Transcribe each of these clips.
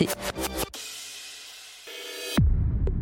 invité.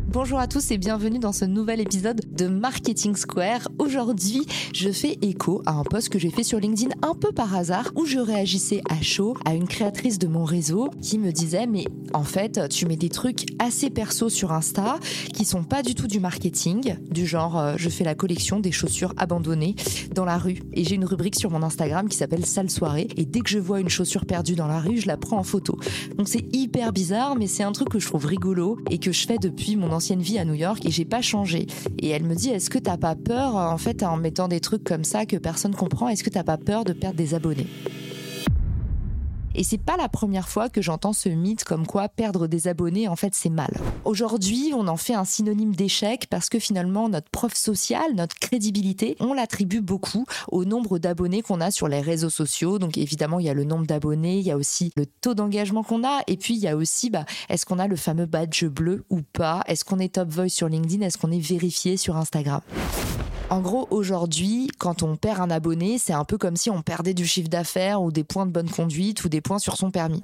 Bonjour à tous et bienvenue dans ce nouvel épisode de Marketing Square. Aujourd'hui, je fais écho à un post que j'ai fait sur LinkedIn un peu par hasard où je réagissais à chaud à une créatrice de mon réseau qui me disait mais en fait, tu mets des trucs assez perso sur Insta qui sont pas du tout du marketing, du genre euh, je fais la collection des chaussures abandonnées dans la rue et j'ai une rubrique sur mon Instagram qui s'appelle Sale soirée et dès que je vois une chaussure perdue dans la rue, je la prends en photo. Donc c'est hyper bizarre mais c'est un truc que je trouve rigolo et que je fais depuis mon ancien vie à New York et j'ai pas changé. Et elle me dit est-ce que t'as pas peur en fait en mettant des trucs comme ça que personne comprend? Est-ce que t'as pas peur de perdre des abonnés? Et c'est pas la première fois que j'entends ce mythe comme quoi perdre des abonnés, en fait, c'est mal. Aujourd'hui, on en fait un synonyme d'échec parce que finalement, notre preuve sociale, notre crédibilité, on l'attribue beaucoup au nombre d'abonnés qu'on a sur les réseaux sociaux. Donc évidemment, il y a le nombre d'abonnés, il y a aussi le taux d'engagement qu'on a, et puis il y a aussi, bah, est-ce qu'on a le fameux badge bleu ou pas? Est-ce qu'on est top voice sur LinkedIn? Est-ce qu'on est vérifié sur Instagram? En gros, aujourd'hui, quand on perd un abonné, c'est un peu comme si on perdait du chiffre d'affaires ou des points de bonne conduite ou des points sur son permis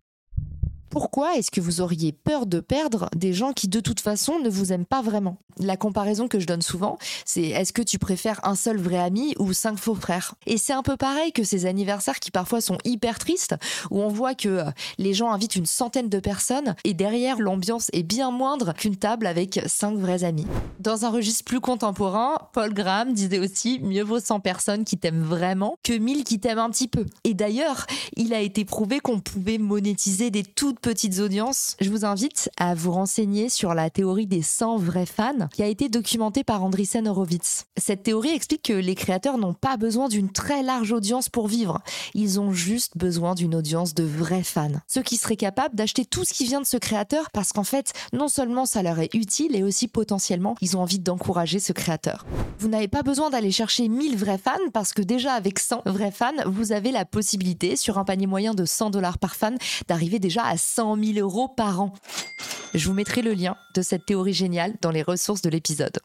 pourquoi est-ce que vous auriez peur de perdre des gens qui de toute façon ne vous aiment pas vraiment? La comparaison que je donne souvent, c'est est-ce que tu préfères un seul vrai ami ou cinq faux frères? Et c'est un peu pareil que ces anniversaires qui parfois sont hyper tristes, où on voit que euh, les gens invitent une centaine de personnes et derrière l'ambiance est bien moindre qu'une table avec cinq vrais amis. Dans un registre plus contemporain, Paul Graham disait aussi mieux vaut 100 personnes qui t'aiment vraiment que 1000 qui t'aiment un petit peu. Et d'ailleurs, il a été prouvé qu'on pouvait monétiser des toutes petites audiences, je vous invite à vous renseigner sur la théorie des 100 vrais fans qui a été documentée par Andreessen Horowitz. Cette théorie explique que les créateurs n'ont pas besoin d'une très large audience pour vivre. Ils ont juste besoin d'une audience de vrais fans. Ceux qui seraient capables d'acheter tout ce qui vient de ce créateur parce qu'en fait, non seulement ça leur est utile et aussi potentiellement, ils ont envie d'encourager ce créateur. Vous n'avez pas besoin d'aller chercher 1000 vrais fans parce que déjà avec 100 vrais fans, vous avez la possibilité sur un panier moyen de 100 dollars par fan d'arriver déjà à 100 000 euros par an. Je vous mettrai le lien de cette théorie géniale dans les ressources de l'épisode.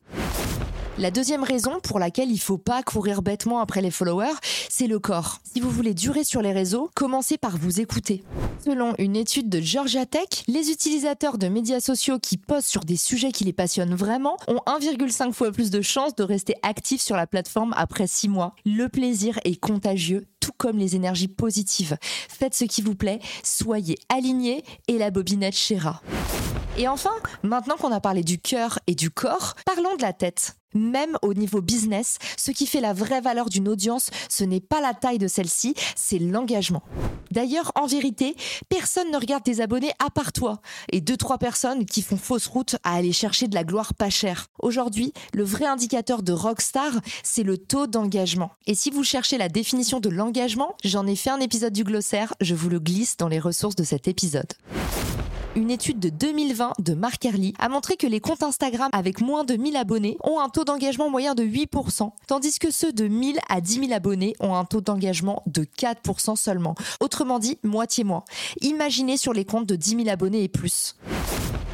La deuxième raison pour laquelle il faut pas courir bêtement après les followers, c'est le corps. Si vous voulez durer sur les réseaux, commencez par vous écouter. Selon une étude de Georgia Tech, les utilisateurs de médias sociaux qui postent sur des sujets qui les passionnent vraiment ont 1,5 fois plus de chances de rester actifs sur la plateforme après 6 mois. Le plaisir est contagieux, tout comme les énergies positives. Faites ce qui vous plaît, soyez alignés et la bobinette chéra. Et enfin, maintenant qu'on a parlé du cœur et du corps, parlons de la tête. Même au niveau business, ce qui fait la vraie valeur d'une audience, ce n'est pas la taille de celle-ci, c'est l'engagement. D'ailleurs, en vérité, personne ne regarde tes abonnés à part toi et deux trois personnes qui font fausse route à aller chercher de la gloire pas chère. Aujourd'hui, le vrai indicateur de rockstar, c'est le taux d'engagement. Et si vous cherchez la définition de l'engagement, j'en ai fait un épisode du glossaire, je vous le glisse dans les ressources de cet épisode une étude de 2020 de Mark Early a montré que les comptes Instagram avec moins de 1000 abonnés ont un taux d'engagement moyen de 8%, tandis que ceux de 1000 à 10 000 abonnés ont un taux d'engagement de 4% seulement. Autrement dit, moitié moins. Imaginez sur les comptes de 10 000 abonnés et plus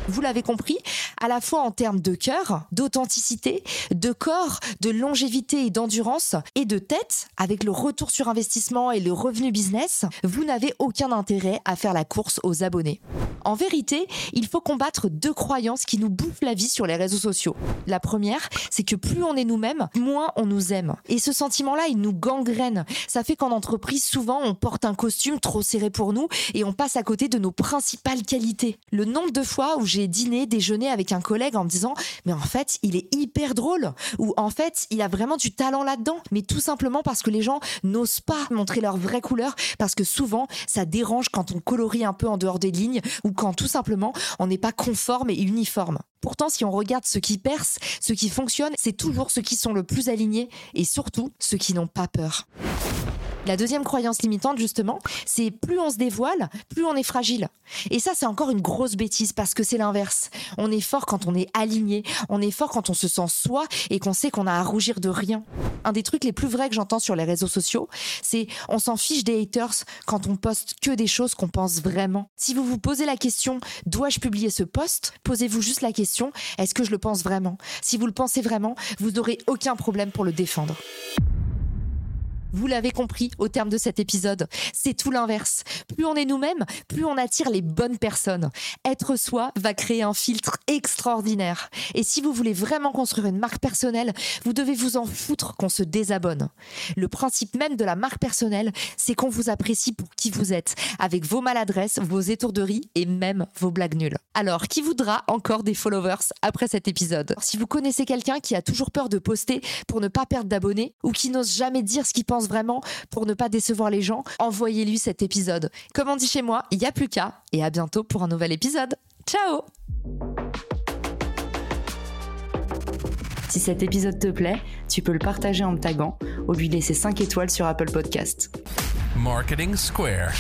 vous l'avez compris, à la fois en termes de cœur, d'authenticité, de corps, de longévité et d'endurance, et de tête, avec le retour sur investissement et le revenu business, vous n'avez aucun intérêt à faire la course aux abonnés. En vérité, il faut combattre deux croyances qui nous bouffent la vie sur les réseaux sociaux. La première, c'est que plus on est nous-mêmes, moins on nous aime. Et ce sentiment-là, il nous gangrène. Ça fait qu'en entreprise, souvent, on porte un costume trop serré pour nous et on passe à côté de nos principales qualités. Le nombre de fois où j'ai dîné, déjeuné avec un collègue en me disant mais en fait il est hyper drôle ou en fait il a vraiment du talent là-dedans. Mais tout simplement parce que les gens n'osent pas montrer leur vraie couleur parce que souvent ça dérange quand on colorie un peu en dehors des lignes quand tout simplement on n'est pas conforme et uniforme. Pourtant, si on regarde ce qui perce, ce qui fonctionne, c'est toujours ceux qui sont le plus alignés et surtout ceux qui n'ont pas peur. La deuxième croyance limitante, justement, c'est plus on se dévoile, plus on est fragile. Et ça, c'est encore une grosse bêtise parce que c'est l'inverse. On est fort quand on est aligné, on est fort quand on se sent soi et qu'on sait qu'on a à rougir de rien. Un des trucs les plus vrais que j'entends sur les réseaux sociaux, c'est on s'en fiche des haters quand on poste que des choses qu'on pense vraiment. Si vous vous posez la question, dois-je publier ce post? Posez-vous juste la question, est-ce que je le pense vraiment? Si vous le pensez vraiment, vous n'aurez aucun problème pour le défendre. Vous l'avez compris au terme de cet épisode, c'est tout l'inverse. Plus on est nous-mêmes, plus on attire les bonnes personnes. Être soi va créer un filtre extraordinaire. Et si vous voulez vraiment construire une marque personnelle, vous devez vous en foutre qu'on se désabonne. Le principe même de la marque personnelle, c'est qu'on vous apprécie pour qui vous êtes, avec vos maladresses, vos étourderies et même vos blagues nulles. Alors, qui voudra encore des followers après cet épisode? Si vous connaissez quelqu'un qui a toujours peur de poster pour ne pas perdre d'abonnés ou qui n'ose jamais dire ce qu'il pense vraiment pour ne pas décevoir les gens, envoyez-lui cet épisode. Comme on dit chez moi, il n'y a plus qu'à. Et à bientôt pour un nouvel épisode. Ciao Si cet épisode te plaît, tu peux le partager en me taguant ou lui laisser 5 étoiles sur Apple Podcast. Marketing Square.